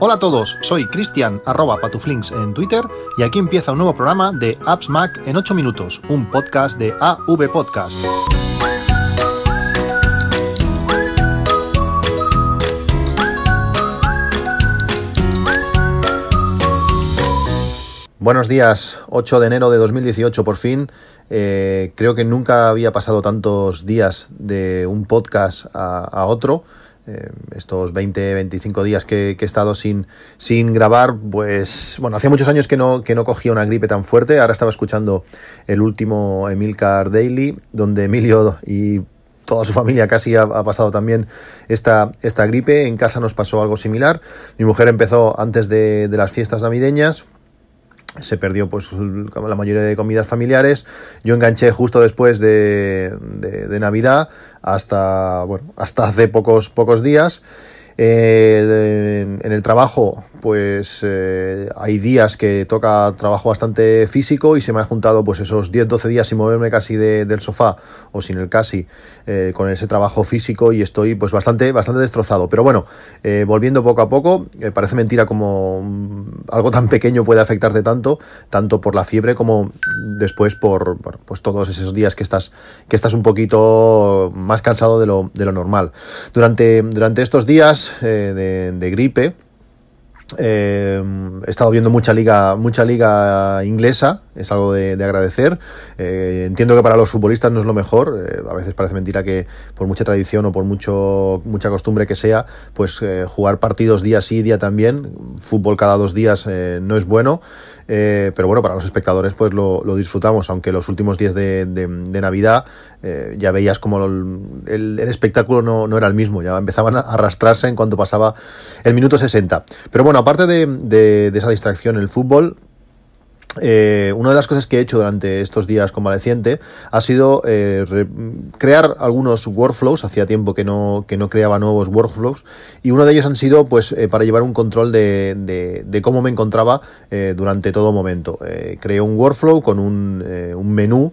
Hola a todos, soy Cristian arroba patuflinks en Twitter y aquí empieza un nuevo programa de Apps Mac en 8 minutos, un podcast de AV Podcast. Buenos días, 8 de enero de 2018 por fin. Eh, creo que nunca había pasado tantos días de un podcast a, a otro. Eh, estos 20, 25 días que, he estado sin, sin grabar, pues bueno, hacía muchos años que no, que no cogía una gripe tan fuerte. Ahora estaba escuchando el último Emilcar Daily, donde Emilio y toda su familia casi ha, pasado también esta, esta gripe. En casa nos pasó algo similar. Mi mujer empezó antes de, de las fiestas navideñas, se perdió pues la mayoría de comidas familiares. Yo enganché justo después de, de, Navidad hasta bueno hasta hace pocos pocos días. Eh, en el trabajo pues eh, hay días que toca trabajo bastante físico y se me ha juntado pues esos 10-12 días sin moverme casi del sofá o sin el casi eh, con ese trabajo físico y estoy pues bastante, bastante destrozado. Pero bueno, eh, volviendo poco a poco, parece mentira como mm, algo tan pequeño puede afectarte tanto, tanto por la fiebre como después por pues todos esos días que estás, que estás un poquito más cansado de lo, de lo normal. Durante, durante estos días de gripe, eh, he estado viendo mucha liga, mucha liga inglesa, es algo de, agradecer. Eh, entiendo que para los futbolistas no es lo mejor. Eh, a veces parece mentira que por mucha tradición o por mucho, mucha costumbre que sea, pues jugar partidos día sí, día también, fútbol cada dos días no es bueno. Eh, pero bueno, para los espectadores pues lo, disfrutamos, aunque los últimos días de, Navidad eh, ya veías como el, espectáculo no, era el mismo, ya empezaban a arrastrarse en cuanto pasaba el minuto 60. Pero bueno, aparte de, de esa distracción, el fútbol eh, una de las cosas que he hecho durante estos días convaleciente ha sido eh, crear algunos workflows. Hacía tiempo que no, que no creaba nuevos workflows. Y uno de ellos han sido pues eh, para llevar un control de, de, cómo me encontraba durante todo momento. creé un workflow con un, un menú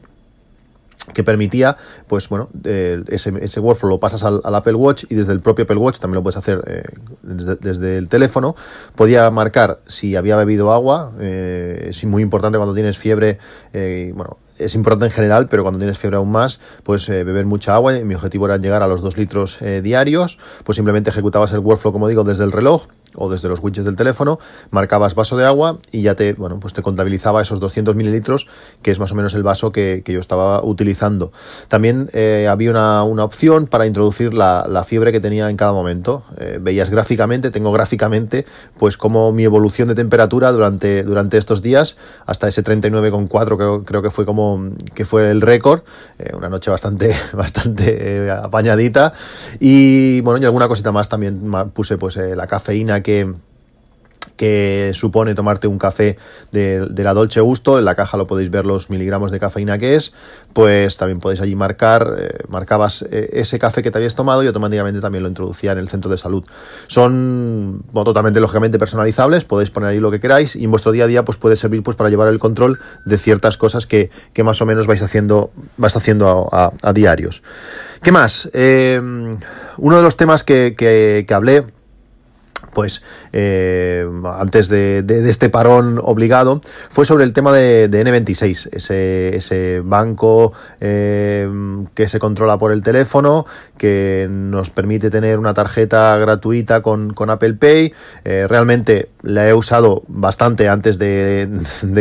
que permitía, pues bueno, ese, ese, workflow lo pasas al, Apple Watch y desde el propio Apple Watch también lo puedes hacer eh, desde, el teléfono. Podía marcar si había bebido agua, eh, es muy importante cuando tienes fiebre, eh, bueno, es importante en general, pero cuando tienes fiebre aún más, pues beber mucha agua. Mi objetivo era llegar a los 2 litros diarios, pues simplemente ejecutabas el workflow, como digo, desde el reloj o desde los widgets del teléfono, marcabas vaso de agua y ya te, bueno, pues te contabilizaba esos 200 mililitros, que es más o menos el vaso que, yo estaba utilizando. También eh, había una, una, opción para introducir la, la, fiebre que tenía en cada momento. Eh, veías gráficamente, tengo gráficamente, pues como mi evolución de temperatura durante, durante estos días, hasta ese 39,4 creo, creo que fue como que fue el récord, eh, una noche bastante, bastante apañadita. Y bueno, y alguna cosita más también puse pues la cafeína que, que supone tomarte un café de, la Dolce Gusto, en la caja lo podéis ver los miligramos de cafeína que es, pues también podéis allí marcar, eh, marcabas eh, ese café que te habías tomado y automáticamente también lo introducía en el centro de salud. Son totalmente lógicamente personalizables, podéis poner ahí lo que queráis y en vuestro día a día pues puede servir pues para llevar el control de ciertas cosas que, más o menos vais haciendo, vais haciendo a, diarios. ¿Qué más? Eh, uno de los temas que, que hablé pues eh, antes de, este parón obligado, fue sobre el tema de, N26, ese, ese banco eh, que se controla por el teléfono, que nos permite tener una tarjeta gratuita con, Apple Pay. Eh, realmente la he usado bastante antes de,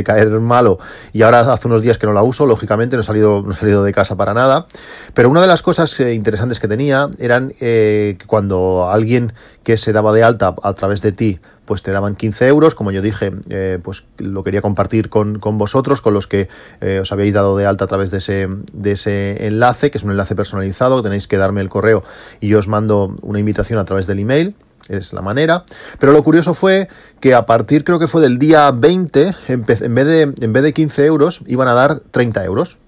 caer malo y ahora hace unos días que no la uso, lógicamente no he salido, no he salido de casa para nada. Pero una de las cosas interesantes que tenía eran que cuando alguien que se daba de alta a través de ti, pues te daban 15 euros. Como yo dije, eh, pues lo quería compartir con, vosotros, con los que eh, os habéis dado de alta a través de ese, de ese enlace, que es un enlace personalizado. Tenéis que darme el correo y yo os mando una invitación a través del email es la manera. Pero lo curioso fue que a partir, creo que fue del día 20, en vez de, en vez de 15 euros, iban a dar 30 euros.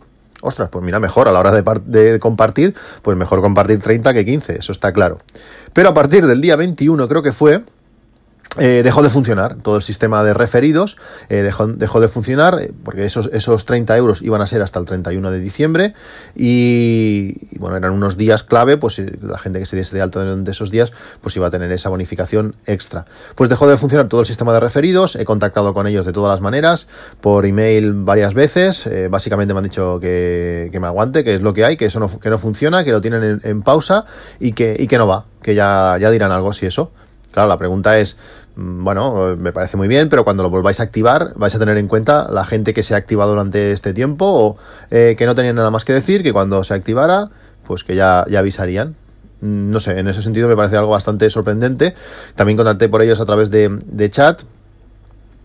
Ostras, pues mira, mejor a la hora de, de, compartir, pues mejor compartir 30 que 15, eso está claro. Pero a partir del día 21 creo que fue, eh, dejó de funcionar todo el sistema de referidos, eh, dejó, dejó, de funcionar eh, porque esos, esos 30 euros iban a ser hasta el 31 de diciembre y, bueno, eran unos días clave, pues la gente que se diese de alta de esos días pues iba a tener esa bonificación extra. Pues dejó de funcionar todo el sistema de referidos, he contactado con ellos de todas las maneras, por email varias veces, básicamente me han dicho que, que, me aguante, que es lo que hay, que eso no, que no funciona, que lo tienen en, en pausa y que, y que no va, que ya, ya dirán algo si eso. Claro, la pregunta es, bueno, me parece muy bien, pero cuando lo volváis a activar, vais a tener en cuenta la gente que se ha activado durante este tiempo o eh, que no tenían nada más que decir, que cuando se activara, pues que ya, ya avisarían. Mm, no sé, en ese sentido me parece algo bastante sorprendente. También contacté por ellos a través de, de chat,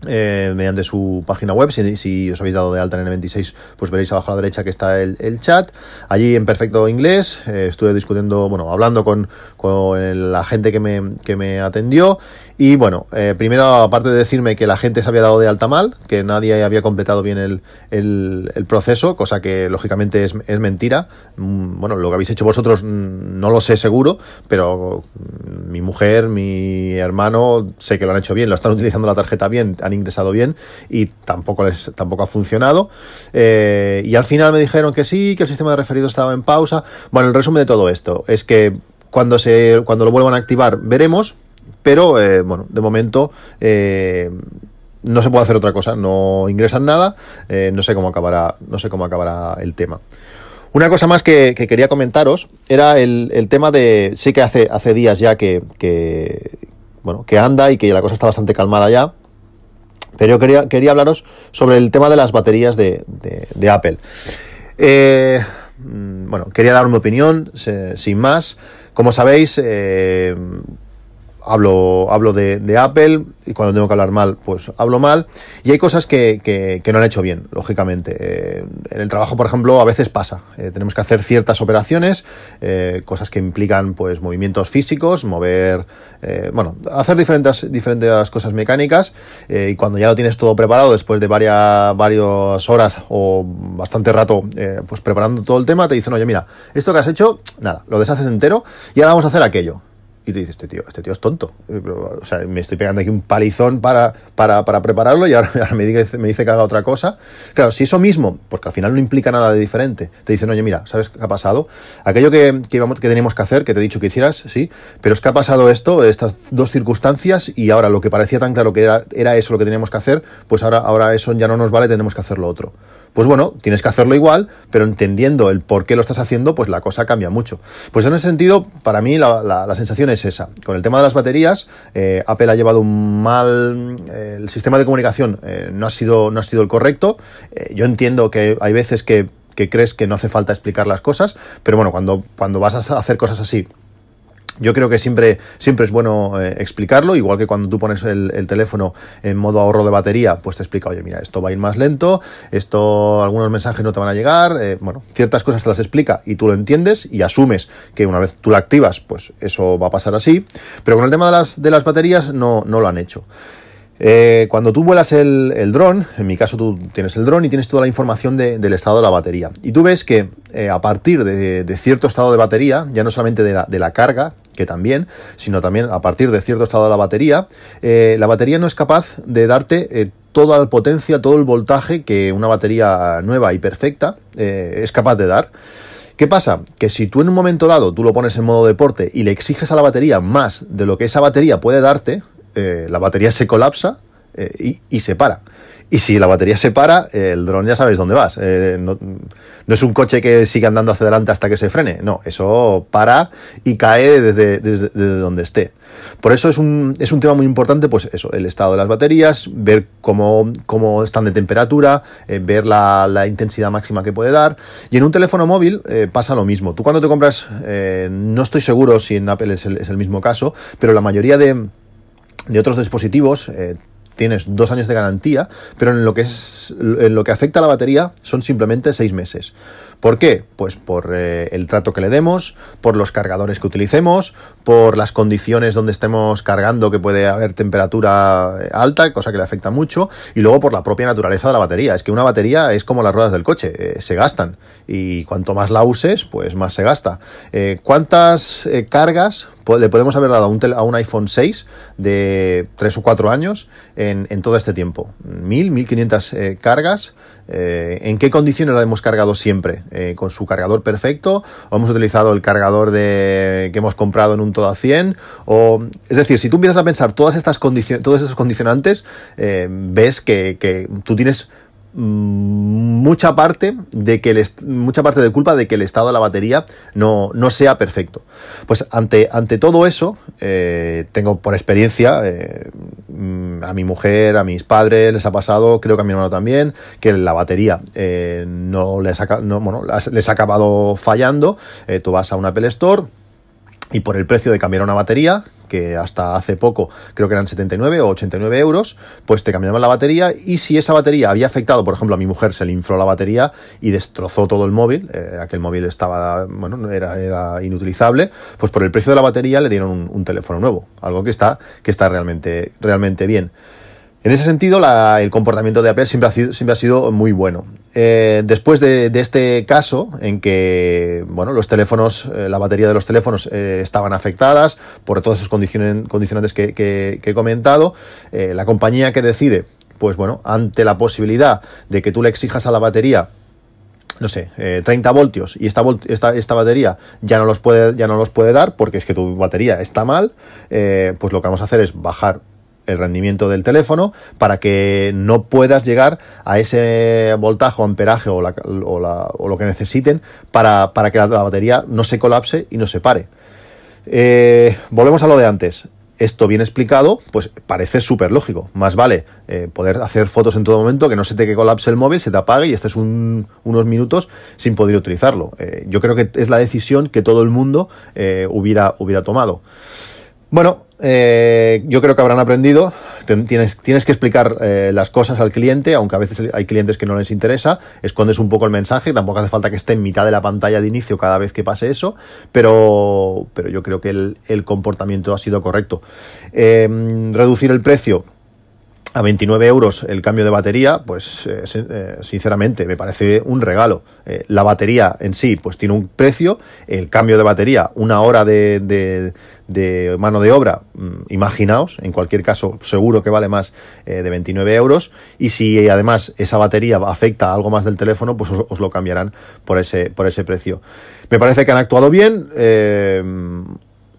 eh, mediante su página web. Si, os habéis dado de alta en el 26, pues veréis abajo a la derecha que está el, chat. Allí en perfecto inglés eh, estuve discutiendo, bueno, hablando con, con la gente que me, que me atendió y bueno, eh, primero, aparte de decirme que la gente se había dado de alta mal, que nadie había completado bien el, el, proceso, cosa que lógicamente es, es, mentira. Mm, bueno, lo que habéis hecho vosotros mm, no lo sé seguro, pero mm, mi mujer, mi hermano, sé que lo han hecho bien, lo están utilizando la tarjeta bien, han ingresado bien y tampoco, les, tampoco ha funcionado. Eh, y al final me dijeron que sí, que el sistema de referidos estaba en pausa. Bueno, el resumen de todo esto es que cuando, se, cuando lo vuelvan a activar veremos pero eh, bueno, de momento eh, no se puede hacer otra cosa, no ingresan nada, eh, no sé cómo acabará, no sé cómo acabará el tema. Una cosa más que, quería comentaros era el, tema de. Sí que hace, hace días ya que, bueno, que anda y que la cosa está bastante calmada ya. Pero yo quería, quería hablaros sobre el tema de las baterías de, de Apple. Mm, bueno, quería dar mi opinión, sin más. Como sabéis, hablo, hablo de, de, Apple y cuando tengo que hablar mal, pues hablo mal. Y hay cosas que, que, no han hecho bien, lógicamente. Eh, en el trabajo, por ejemplo, a veces pasa. Eh, tenemos que hacer ciertas operaciones, eh, cosas que implican pues movimientos físicos, mover, bueno, hacer diferentes, diferentes cosas mecánicas. y cuando ya lo tienes todo preparado, después de varias, varias horas o bastante rato, pues preparando todo el tema, te dicen, oye, mira, esto que has hecho, nada, lo deshaces entero y ahora vamos a hacer aquello. Y tú dices, este tío, este tío es tonto. O sea, me estoy pegando aquí un palizón para, para, para prepararlo y ahora, me, dice, me dice que haga otra cosa. Claro, si eso mismo, porque al final no implica nada de diferente, te dicen, oye, mira, ¿sabes qué ha pasado? Aquello que, que, íbamos, que teníamos que hacer, que te he dicho que hicieras, sí, pero es que ha pasado esto, estas dos circunstancias, y ahora lo que parecía tan claro que era, era eso lo que teníamos que hacer, pues ahora, ahora eso ya no nos vale, tenemos que hacer lo otro pues bueno, tienes que hacerlo igual, pero entendiendo el por qué lo estás haciendo, pues la cosa cambia mucho. Pues en ese sentido, para mí la, sensación es esa. Con el tema de las baterías, eh, Apple ha llevado un mal... Eh, el sistema de comunicación eh, no, ha sido, no ha sido el correcto. yo entiendo que hay veces que que crees que no hace falta explicar las cosas, pero bueno, cuando, cuando vas a hacer cosas así yo creo que siempre, siempre es bueno eh, explicarlo, igual que cuando tú pones el, teléfono en modo ahorro de batería, pues te explica, oye, mira, esto va a ir más lento, esto, algunos mensajes no te van a llegar, eh, bueno, ciertas cosas te las explica y tú lo entiendes y asumes que una vez tú la activas, pues eso va a pasar así, pero con el tema de las, de las baterías no, no lo han hecho. Eh, cuando tú vuelas el, el dron, en mi caso tú tienes el dron y tienes toda la información del estado de la batería. Y tú ves que a partir de, cierto estado de batería, ya no solamente de la, de la carga, que también, sino también a partir de cierto estado de la batería, eh, la batería no es capaz de darte eh, toda la potencia, todo el voltaje que una batería nueva y perfecta eh, es capaz de dar. ¿Qué pasa? Que si tú en un momento dado tú lo pones en modo deporte y le exiges a la batería más de lo que esa batería puede darte, la batería se colapsa y, y se para. Y si la batería se para, el dron ya sabéis dónde vas. Eh, no, es un coche que sigue andando hacia adelante hasta que se frene. No, eso para y cae desde, desde, donde esté. Por eso es un, es un tema muy importante, pues eso, el estado de las baterías, ver cómo, cómo están de temperatura, eh, ver la, la, intensidad máxima que puede dar. Y en un teléfono móvil eh, pasa lo mismo. Tú cuando te compras, no estoy seguro si en Apple es el, es el mismo caso, pero la mayoría de, de otros dispositivos tienes dos años de garantía, pero en lo que es en lo que afecta a la batería son simplemente seis meses. ¿Por qué? Pues por eh, el trato que le demos, por los cargadores que utilicemos, por las condiciones donde estemos cargando que puede haber temperatura eh, alta, cosa que le afecta mucho, y luego por la propia naturaleza de la batería. Es que una batería es como las ruedas del coche, eh, se gastan y cuanto más la uses, pues más se gasta. ¿Cuántas cargas le podemos haber dado a un, a un iPhone 6 de 3 o 4 años en, todo este tiempo. 1000, 1500 eh, cargas. Eh, ¿En qué condiciones la hemos cargado siempre? Eh, ¿Con su cargador perfecto? ¿O hemos utilizado el cargador de, que hemos comprado en un todo a 100? O, es decir, si tú empiezas a pensar todas estas condiciones, todos esos condicionantes, ves que, que tú tienes mucha parte de que el mucha parte de culpa de que el estado de la batería no, no sea perfecto. Pues ante, ante todo eso, eh, tengo por experiencia, eh, mm, a mi mujer, a mis padres les ha pasado, creo que a mi hermano también, que la batería eh, no, les ha, les ha acabado fallando. tú vas a un Apple Store y por el precio de cambiar una batería, que hasta hace poco creo que eran 79 o 89 euros, pues te cambiaban la batería y si esa batería había afectado, por ejemplo, a mi mujer se le infló la batería y destrozó todo el móvil, eh, aquel móvil estaba, bueno, era, era, inutilizable, pues por el precio de la batería le dieron un, un teléfono nuevo, algo que está, que está realmente, realmente bien. En ese sentido, el comportamiento de Apple siempre ha sido, muy bueno. Eh, después de, este caso, en que bueno, los teléfonos, eh, la batería de los teléfonos eh, estaban afectadas por todos esos condicionantes que, he comentado, la compañía que decide, pues bueno, ante la posibilidad de que tú le exijas a la batería no sé, 30 voltios y esta, batería ya no los puede dar porque es que tu batería está mal, pues lo que vamos a hacer es bajar el rendimiento del teléfono para que no puedas llegar a ese voltaje o amperaje o, lo que necesiten para, que la, batería no se colapse y no se pare. Eh, volvemos a lo de antes. Esto bien explicado, pues parece súper lógico. Más vale eh, poder hacer fotos en todo momento, que no se te que colapse el móvil, se te apague y estés unos minutos sin poder utilizarlo. Eh, yo creo que es la decisión que todo el mundo hubiera, hubiera tomado. Bueno, eh, yo creo que habrán aprendido. Tienes, que explicar eh, las cosas al cliente, aunque a veces hay clientes que no les interesa. Escondes un poco el mensaje, tampoco hace falta que esté en mitad de la pantalla de inicio cada vez que pase eso, pero, pero yo creo que el, comportamiento ha sido correcto. Eh, reducir el precio a 29 euros el cambio de batería, pues eh, eh, sinceramente me parece un regalo. Eh, la batería en sí, pues tiene un precio, el cambio de batería, una hora de, mano de obra, mm, imaginaos, en cualquier caso seguro que vale más de 29 euros, y si además esa batería afecta a algo más del teléfono, pues os, os, lo cambiarán por ese, por ese precio. Me parece que han actuado bien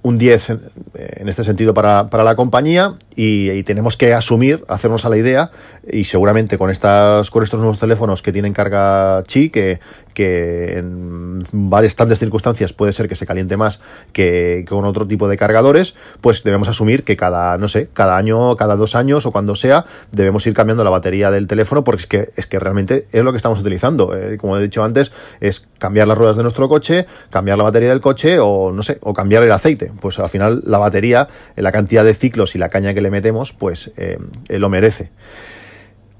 un 10 en este sentido para, la compañía y, tenemos que asumir, hacernos a la idea y seguramente con estas con estos nuevos teléfonos que tienen carga chi que, que en varias tantas circunstancias puede ser que se caliente más que, con otro tipo de cargadores, pues debemos asumir que cada, no sé, cada año, cada dos años o cuando sea, debemos ir cambiando la batería del teléfono porque es que, es que realmente es lo que estamos utilizando. Eh, como he dicho antes, es cambiar las ruedas de nuestro coche, cambiar la batería del coche o, no sé, o cambiar el aceite. Pues al final la batería, la cantidad de ciclos y la caña que le metemos, pues eh, lo merece.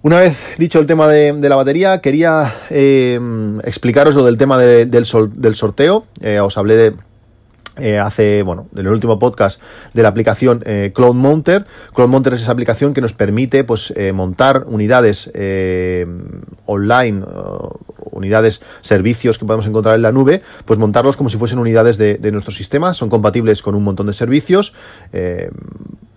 Una vez dicho el tema de, la batería, quería eh, explicaros lo del tema del, sorteo. Eh, os hablé de, eh, hace, bueno, en el último podcast de la aplicación eh, Cloud Mounter. Cloud Mounter es esa aplicación que nos permite pues montar unidades online, unidades, servicios que podemos encontrar en la nube, pues montarlos como si fuesen unidades de, de nuestro sistema. Son compatibles con un montón de servicios.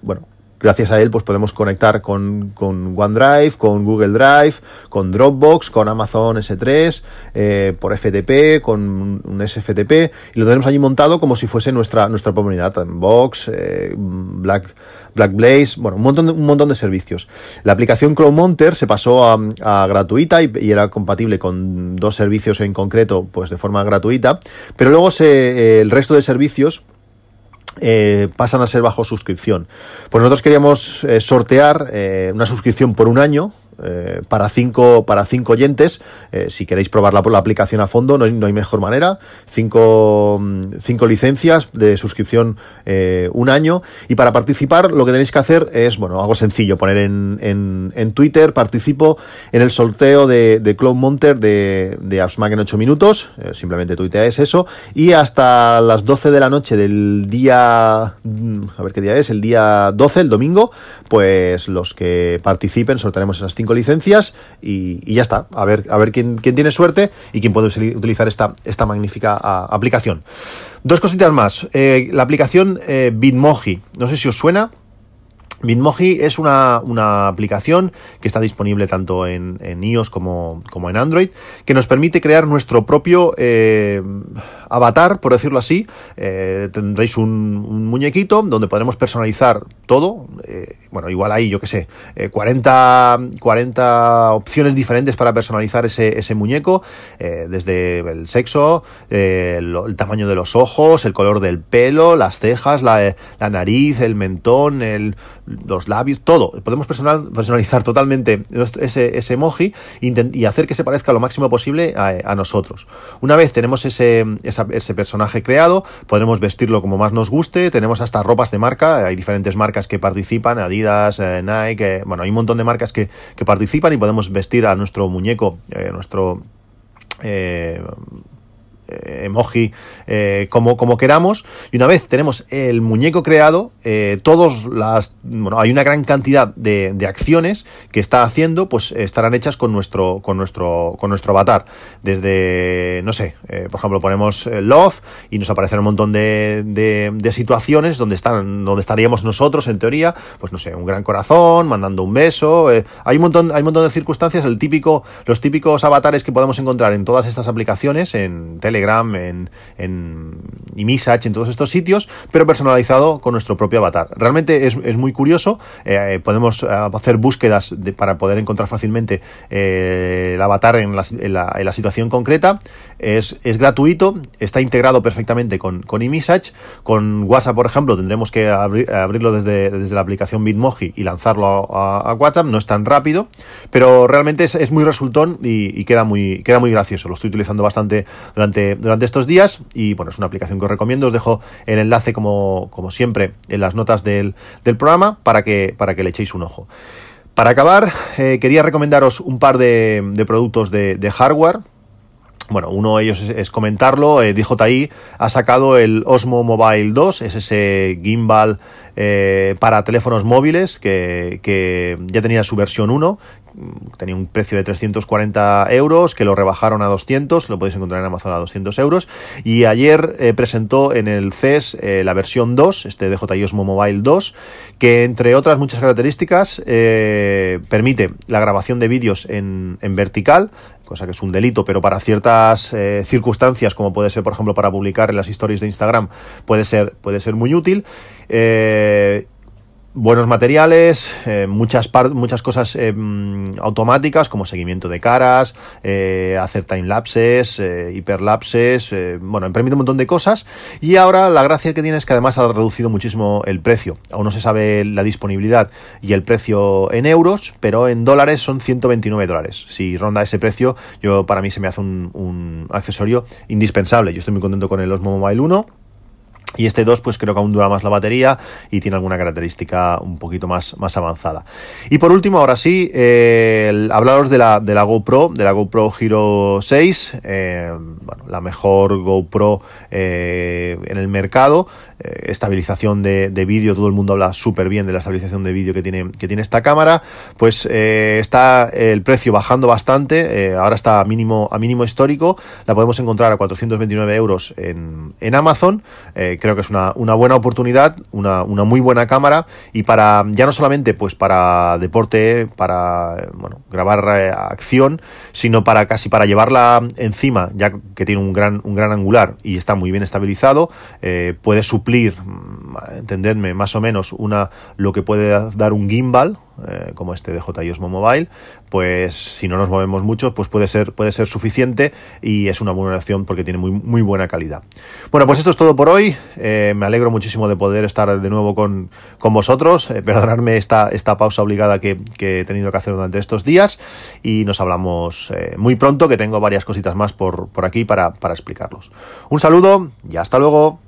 bueno, Gracias a él, pues podemos conectar con, OneDrive, con Google Drive, con Dropbox, con Amazon S3, eh, por FTP, con un SFTP, y lo tenemos allí montado como si fuese nuestra, nuestra comunidad, Box, eh, Black, Blaze, bueno, un montón, de, un montón de servicios. La aplicación CloudMonter se pasó a, gratuita y, era compatible con dos servicios en concreto, pues de forma gratuita, pero luego se, eh, el resto de servicios eh, pasan a ser bajo suscripción. Pues nosotros queríamos eh, sortear eh, una suscripción por un año eh, para, cinco, para cinco oyentes. Eh, si queréis probarla por la aplicación a fondo, no hay, no hay mejor manera. Cinco, mm, cinco, licencias de suscripción eh, un año. Y para participar, lo que tenéis que hacer es, bueno, algo sencillo, poner en, en, en Twitter, participo en el sorteo de, de Cloud Monter de, de AppsMac en 8 minutos. simplemente tuiteáis eso. Y hasta las 12 de la noche del día, mm, a ver qué día es, el día 12, el domingo, pues los que participen sortearemos esas cinco licencias y, ya está. A ver, a ver quién, quién, tiene suerte y quién puede utilizar esta, esta magnífica aplicación. Dos cositas más. Eh, la aplicación eh, Bitmoji. No sé si os suena. Bitmoji es una, una, aplicación que está disponible tanto en, en iOS como, como, en Android, que nos permite crear nuestro propio eh, avatar, por decirlo así. Eh, tendréis un, muñequito donde podremos personalizar todo. Eh, bueno, igual ahí, yo que sé, 40, 40 opciones diferentes para personalizar ese, ese muñeco, desde el sexo, el, el, tamaño de los ojos, el color del pelo, las cejas, la, la nariz, el mentón, el los labios, todo. Podemos personalizar totalmente ese, ese emoji y hacer que se parezca lo máximo posible a, nosotros. Una vez tenemos ese personaje creado, podremos vestirlo como más nos guste. Tenemos hasta ropas de marca, hay diferentes marcas que participan, Adidas, eh, Nike, eh, bueno, hay un montón de marcas que, que, participan y podemos vestir a nuestro muñeco, eh, nuestro... Eh, emoji eh, como, como queramos. Y una vez tenemos el muñeco creado eh, todos las bueno hay una gran cantidad de, de, acciones que está haciendo pues estarán hechas con nuestro con nuestro con nuestro avatar. Desde no sé por ejemplo ponemos love y nos aparecen un montón de, de, situaciones donde están donde estaríamos nosotros en teoría pues no sé un gran corazón mandando un beso hay un montón hay un montón de circunstancias el típico los típicos avatares que podemos encontrar en todas estas aplicaciones en tele En, en en todos estos sitios, pero personalizado con nuestro propio avatar. Realmente es, muy curioso, eh, podemos eh, hacer búsquedas para poder encontrar fácilmente eh, el avatar en la, situación concreta. Es, gratuito, está integrado perfectamente con, con Con WhatsApp, por ejemplo, tendremos que abrirlo desde, desde, la aplicación Bitmoji y lanzarlo a, WhatsApp. No es tan rápido, pero realmente es, muy resultón y, y, queda, muy, queda muy gracioso. Lo estoy utilizando bastante durante durante, estos días y bueno, es una aplicación que os recomiendo. Os dejo el enlace como, como siempre en las notas del, programa para que, para que le echéis un ojo. Para acabar, eh, quería recomendaros un par de, productos de, hardware. Bueno, uno de ellos es, comentarlo. Eh, DJI ha sacado el Osmo Mobile 2, es ese gimbal eh, para teléfonos móviles que, que, ya tenía su versión 1, tenía un precio de 340 euros, que lo rebajaron a 200, lo podéis encontrar en Amazon a 200 euros. Y ayer eh, presentó en el CES eh, la versión 2, este DJI Osmo Mobile 2, que entre otras muchas características eh, permite la grabación de vídeos en, en, vertical, cosa que es un delito, pero para ciertas circunstancias, como puede ser, por ejemplo, para publicar en las stories de Instagram, puede ser, puede ser muy útil buenos materiales, eh, muchas, muchas cosas eh, mm, automáticas como seguimiento de caras, eh, hacer timelapses, eh, hiperlapses, bueno, permite un montón de cosas y ahora la gracia que tiene es que además ha reducido muchísimo el precio. Aún no se sabe la disponibilidad y el precio en euros, pero en dólares son 129 dólares. Si ronda ese precio, yo para mí se me hace un, un accesorio indispensable. Yo estoy muy contento con el Osmo Mobile 1 y este 2, pues creo que aún dura más la batería y tiene alguna característica un poquito más, más avanzada. Y por último, ahora sí, eh, hablaros de la, de la GoPro, de la GoPro Hero 6, eh, bueno, la mejor GoPro eh, en el mercado. Estabilización de, de vídeo, todo el mundo habla súper bien de la estabilización de vídeo que tiene, que tiene esta cámara, pues está el precio bajando bastante, ahora está a mínimo, a mínimo histórico, la podemos encontrar a 429 euros en, en Amazon, creo que es una, una buena oportunidad, una, una, muy buena cámara y para, ya no solamente pues para deporte, para bueno, grabar acción, sino para casi para llevarla encima, ya que tiene un gran, un gran angular y está muy bien estabilizado, puede suplir Mm, entendedme, más o menos una lo que puede dar un gimbal, eh, como este de JI Osmo Mobile, pues si no nos movemos mucho, pues puede ser, puede ser suficiente y es una buena opción porque tiene muy, muy buena calidad. Bueno, pues esto es todo por hoy. Eh, me alegro muchísimo de poder estar de nuevo con, con vosotros. Eh, perdonadme esta, esta pausa obligada que, que, he tenido que hacer durante estos días y nos hablamos muy pronto, que tengo varias cositas más por, por aquí para, para explicarlos. Un saludo y hasta luego.